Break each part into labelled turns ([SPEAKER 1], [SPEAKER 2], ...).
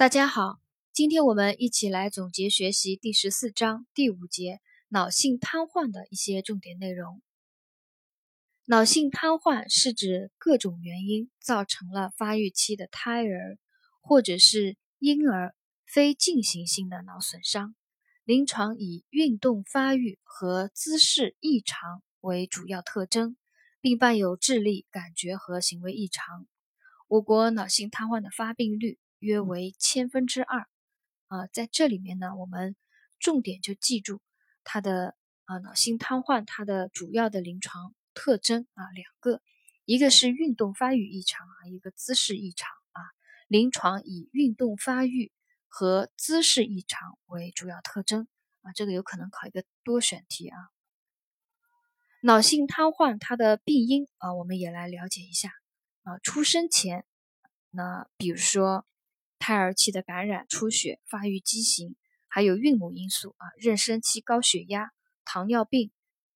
[SPEAKER 1] 大家好，今天我们一起来总结学习第十四章第五节脑性瘫痪的一些重点内容。脑性瘫痪是指各种原因造成了发育期的胎儿或者是婴儿非进行性的脑损伤，临床以运动发育和姿势异常为主要特征，并伴有智力、感觉和行为异常。我国脑性瘫痪的发病率。约为千分之二，啊，在这里面呢，我们重点就记住它的啊脑性瘫痪，它的主要的临床特征啊两个，一个是运动发育异常啊，一个姿势异常啊，临床以运动发育和姿势异常为主要特征啊，这个有可能考一个多选题啊。脑性瘫痪它的病因啊，我们也来了解一下啊，出生前，那比如说。胎儿期的感染、出血、发育畸形，还有孕母因素啊，妊娠期高血压、糖尿病、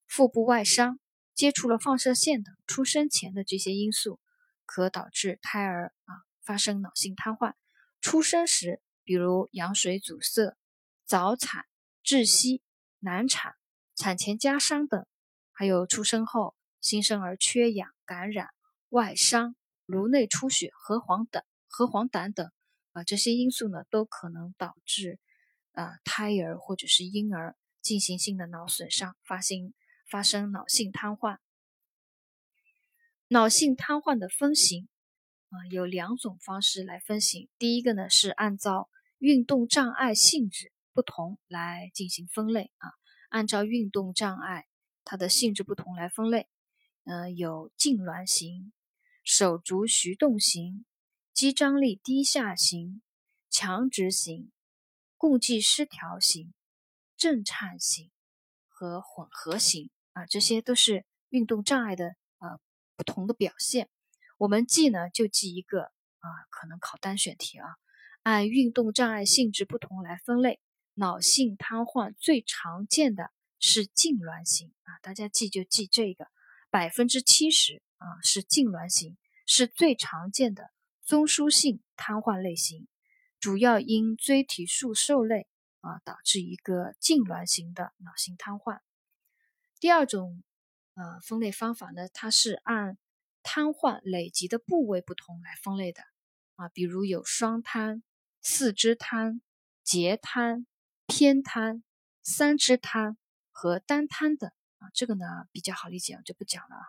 [SPEAKER 1] 腹部外伤、接触了放射线等，出生前的这些因素，可导致胎儿啊发生脑性瘫痪。出生时，比如羊水阻塞、早产、窒息、难产、产前加伤等，还有出生后新生儿缺氧、感染、外伤、颅内出血、核黄等、核黄疸等。啊，这些因素呢，都可能导致啊胎儿或者是婴儿进行性的脑损伤，发生发生脑性瘫痪。脑性瘫痪的分型啊，有两种方式来分型。第一个呢，是按照运动障碍性质不同来进行分类啊，按照运动障碍它的性质不同来分类。嗯，有痉挛型、手足徐动型。肌张力低下型、强直型、共济失调型、震颤型和混合型啊，这些都是运动障碍的呃不同的表现。我们记呢就记一个啊，可能考单选题啊，按运动障碍性质不同来分类。脑性瘫痪最常见的是痉挛型啊，大家记就记这个，百分之七十啊是痉挛型，是最常见的。中枢性瘫痪类型，主要因椎体束受累啊，导致一个痉挛型的脑性瘫痪。第二种呃分类方法呢，它是按瘫痪累积的部位不同来分类的啊，比如有双瘫、四肢瘫、截瘫、偏瘫、三肢瘫和单瘫等啊，这个呢比较好理解，我就不讲了啊。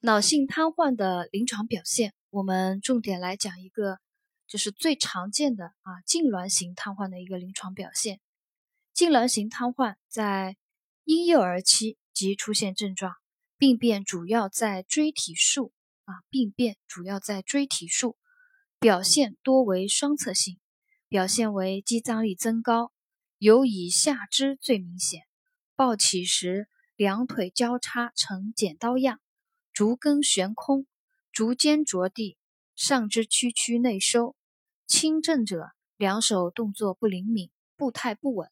[SPEAKER 1] 脑性瘫痪的临床表现。我们重点来讲一个，就是最常见的啊痉挛型瘫痪的一个临床表现。痉挛型瘫痪在婴幼儿期即出现症状，病变主要在椎体束啊，病变主要在椎体束，表现多为双侧性，表现为肌张力增高，尤以下肢最明显。抱起时两腿交叉呈剪刀样，足跟悬空。足尖着地，上肢屈曲内收，轻症者两手动作不灵敏，步态不稳。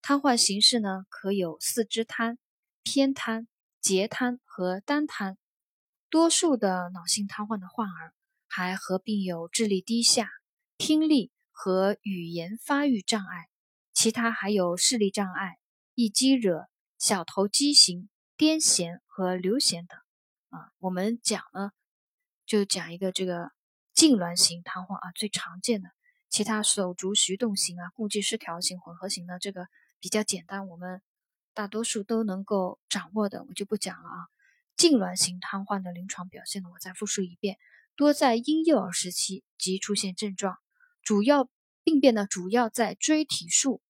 [SPEAKER 1] 瘫痪形式呢，可有四肢瘫、偏瘫、截瘫和单瘫。多数的脑性瘫痪的患儿还合并有智力低下、听力和语言发育障碍，其他还有视力障碍、易激惹、小头畸形、癫痫和流涎等。啊，我们讲呢。就讲一个这个痉挛型瘫痪啊，最常见的，其他手足徐动型啊、共济失调型、混合型的这个比较简单，我们大多数都能够掌握的，我就不讲了啊。痉挛型瘫痪的临床表现呢，我再复述一遍，多在婴幼儿时期即出现症状，主要病变呢主要在椎体束，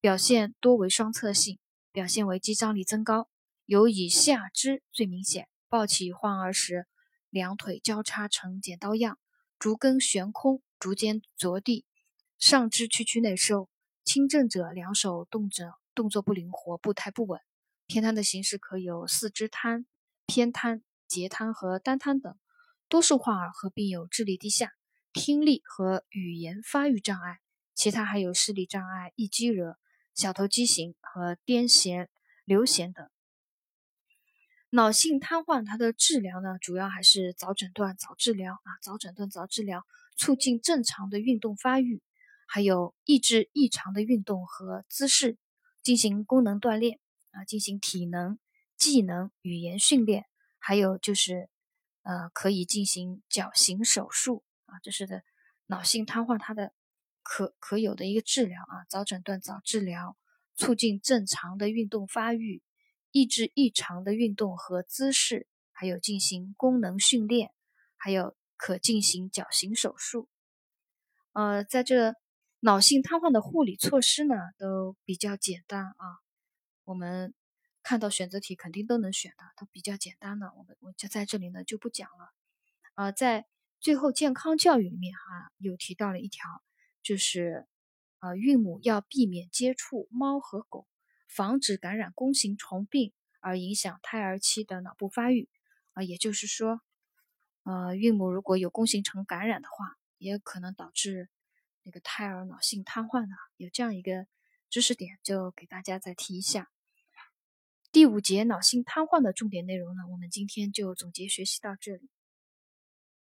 [SPEAKER 1] 表现多为双侧性，表现为肌张力增高，尤以下肢最明显，抱起患儿时。两腿交叉成剪刀样，足跟悬空，足尖着地，上肢屈曲内收。轻症者两手动着动作不灵活，步态不稳。偏瘫的形式可有四肢瘫、偏瘫、截瘫和单瘫等。多数患儿合并有智力低下、听力和语言发育障碍，其他还有视力障碍、易激惹、小头畸形和癫痫、流涎等。脑性瘫痪它的治疗呢，主要还是早诊断、早治疗啊，早诊断、早治疗，促进正常的运动发育，还有抑制异常的运动和姿势，进行功能锻炼啊，进行体能、技能、语言训练，还有就是呃，可以进行矫形手术啊，这是的脑性瘫痪它的可可有的一个治疗啊，早诊断、早治疗，促进正常的运动发育。抑制异常的运动和姿势，还有进行功能训练，还有可进行矫形手术。呃，在这脑性瘫痪的护理措施呢，都比较简单啊。我们看到选择题肯定都能选的，都比较简单的。我们我就在这里呢就不讲了。啊，在最后健康教育里面哈，有提到了一条，就是啊，孕母要避免接触猫和狗。防止感染弓形虫病而影响胎儿期的脑部发育啊，也就是说，呃，孕母如果有弓形虫感染的话，也可能导致那个胎儿脑性瘫痪的。有这样一个知识点，就给大家再提一下。第五节脑性瘫痪的重点内容呢，我们今天就总结学习到这里。